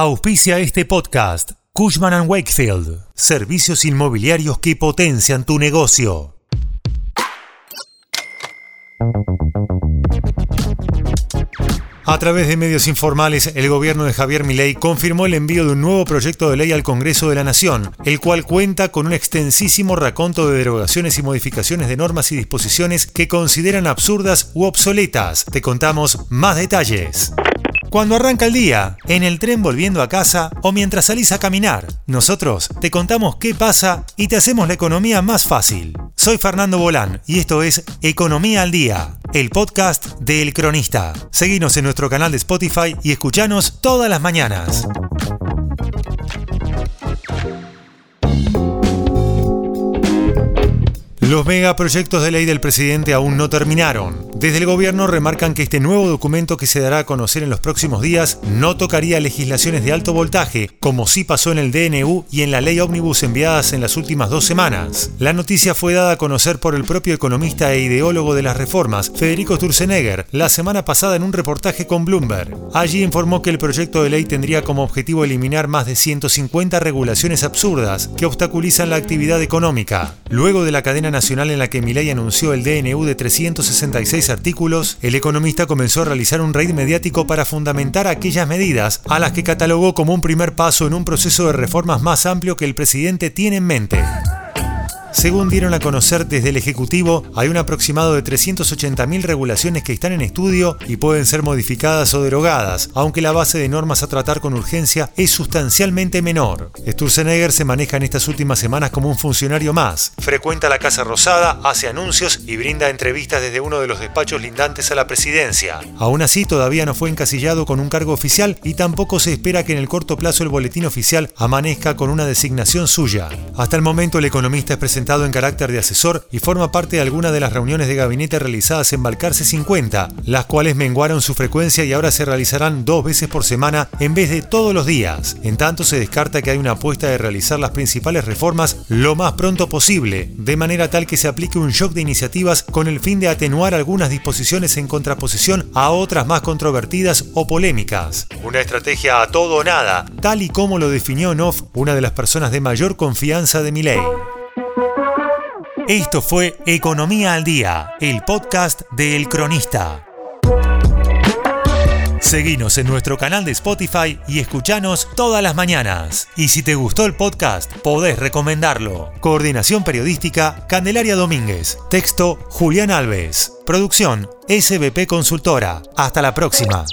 Auspicia este podcast. Cushman ⁇ Wakefield. Servicios inmobiliarios que potencian tu negocio. A través de medios informales, el gobierno de Javier Milei confirmó el envío de un nuevo proyecto de ley al Congreso de la Nación, el cual cuenta con un extensísimo raconto de derogaciones y modificaciones de normas y disposiciones que consideran absurdas u obsoletas. Te contamos más detalles. Cuando arranca el día, en el tren volviendo a casa o mientras salís a caminar, nosotros te contamos qué pasa y te hacemos la economía más fácil. Soy Fernando Bolán y esto es Economía al Día, el podcast de El Cronista. Seguinos en nuestro canal de Spotify y escuchanos todas las mañanas. Los megaproyectos de ley del presidente aún no terminaron. Desde el gobierno remarcan que este nuevo documento que se dará a conocer en los próximos días no tocaría legislaciones de alto voltaje, como sí pasó en el DNU y en la ley ómnibus enviadas en las últimas dos semanas. La noticia fue dada a conocer por el propio economista e ideólogo de las reformas, Federico Sturzenegger, la semana pasada en un reportaje con Bloomberg. Allí informó que el proyecto de ley tendría como objetivo eliminar más de 150 regulaciones absurdas que obstaculizan la actividad económica. Luego de la cadena nacional en la que Milei anunció el DNU de 366 artículos, el economista comenzó a realizar un raid mediático para fundamentar aquellas medidas a las que catalogó como un primer paso en un proceso de reformas más amplio que el presidente tiene en mente. Según dieron a conocer desde el Ejecutivo, hay un aproximado de 380.000 regulaciones que están en estudio y pueden ser modificadas o derogadas, aunque la base de normas a tratar con urgencia es sustancialmente menor. Sturzenegger se maneja en estas últimas semanas como un funcionario más. Frecuenta la Casa Rosada, hace anuncios y brinda entrevistas desde uno de los despachos lindantes a la presidencia. Aún así, todavía no fue encasillado con un cargo oficial y tampoco se espera que en el corto plazo el boletín oficial amanezca con una designación suya. Hasta el momento, el economista es presentado en carácter de asesor y forma parte de algunas de las reuniones de gabinete realizadas en Balcarce 50, las cuales menguaron su frecuencia y ahora se realizarán dos veces por semana en vez de todos los días. En tanto, se descarta que hay una apuesta de realizar las principales reformas lo más pronto posible, de manera tal que se aplique un shock de iniciativas con el fin de atenuar algunas disposiciones en contraposición a otras más controvertidas o polémicas. Una estrategia a todo o nada, tal y como lo definió en off una de las personas de mayor confianza de mi ley. Esto fue Economía al Día, el podcast de El Cronista. Seguinos en nuestro canal de Spotify y escuchanos todas las mañanas. Y si te gustó el podcast, podés recomendarlo. Coordinación Periodística, Candelaria Domínguez. Texto, Julián Alves. Producción, SBP Consultora. Hasta la próxima.